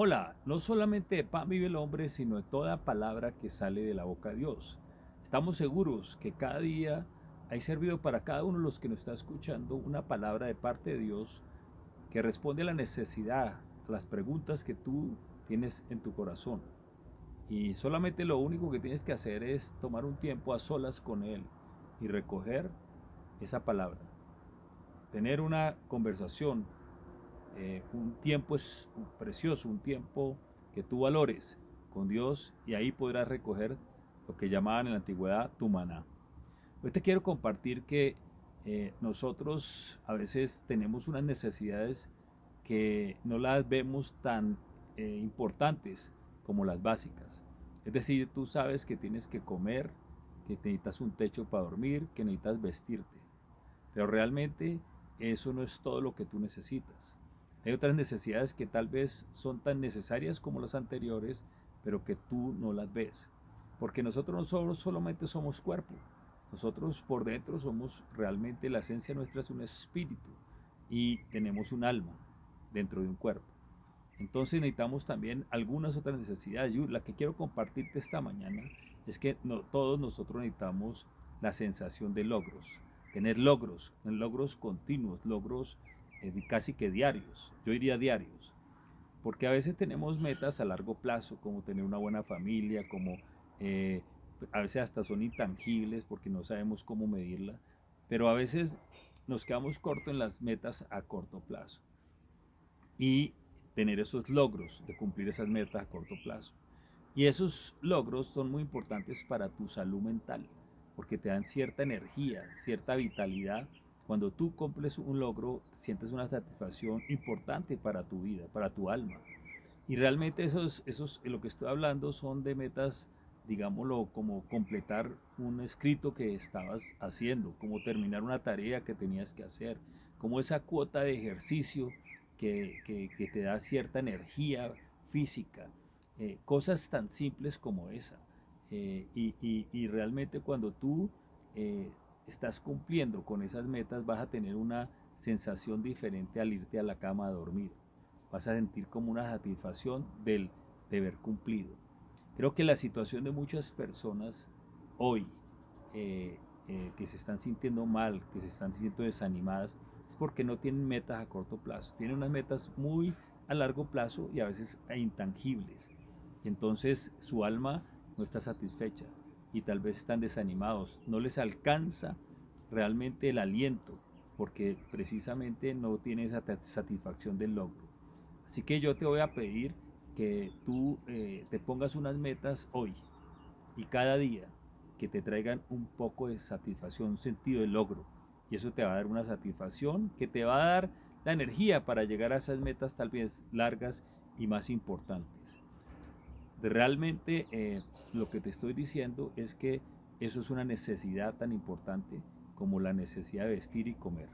Hola, no solamente de pan vive el hombre, sino de toda palabra que sale de la boca de Dios. Estamos seguros que cada día hay servido para cada uno de los que nos está escuchando una palabra de parte de Dios que responde a la necesidad, a las preguntas que tú tienes en tu corazón. Y solamente lo único que tienes que hacer es tomar un tiempo a solas con Él y recoger esa palabra. Tener una conversación eh, un tiempo es precioso, un tiempo que tú valores con Dios y ahí podrás recoger lo que llamaban en la antigüedad tu maná. Hoy te quiero compartir que eh, nosotros a veces tenemos unas necesidades que no las vemos tan eh, importantes como las básicas. Es decir, tú sabes que tienes que comer, que necesitas un techo para dormir, que necesitas vestirte. Pero realmente eso no es todo lo que tú necesitas. Hay otras necesidades que tal vez son tan necesarias como las anteriores, pero que tú no las ves. Porque nosotros no somos, solamente somos cuerpo. Nosotros por dentro somos realmente, la esencia nuestra es un espíritu y tenemos un alma dentro de un cuerpo. Entonces necesitamos también algunas otras necesidades. Yo, la que quiero compartirte esta mañana es que no, todos nosotros necesitamos la sensación de logros, tener logros, logros continuos, logros casi que diarios, yo diría diarios, porque a veces tenemos metas a largo plazo, como tener una buena familia, como eh, a veces hasta son intangibles porque no sabemos cómo medirla, pero a veces nos quedamos cortos en las metas a corto plazo y tener esos logros de cumplir esas metas a corto plazo. Y esos logros son muy importantes para tu salud mental, porque te dan cierta energía, cierta vitalidad cuando tú cumples un logro, sientes una satisfacción importante para tu vida, para tu alma. Y realmente esos, esos, lo que estoy hablando son de metas, digámoslo, como completar un escrito que estabas haciendo, como terminar una tarea que tenías que hacer, como esa cuota de ejercicio que, te da cierta energía física, eh, cosas tan simples como esa. Eh, y, realmente cuando tú eh, estás cumpliendo con esas metas, vas a tener una sensación diferente al irte a la cama a dormir. Vas a sentir como una satisfacción del deber cumplido. Creo que la situación de muchas personas hoy eh, eh, que se están sintiendo mal, que se están sintiendo desanimadas, es porque no tienen metas a corto plazo. Tienen unas metas muy a largo plazo y a veces intangibles. Entonces su alma no está satisfecha y tal vez están desanimados, no les alcanza realmente el aliento porque precisamente no tienen esa satisfacción del logro. Así que yo te voy a pedir que tú eh, te pongas unas metas hoy y cada día que te traigan un poco de satisfacción, un sentido de logro. Y eso te va a dar una satisfacción que te va a dar la energía para llegar a esas metas tal vez largas y más importantes realmente eh, lo que te estoy diciendo es que eso es una necesidad tan importante como la necesidad de vestir y comer.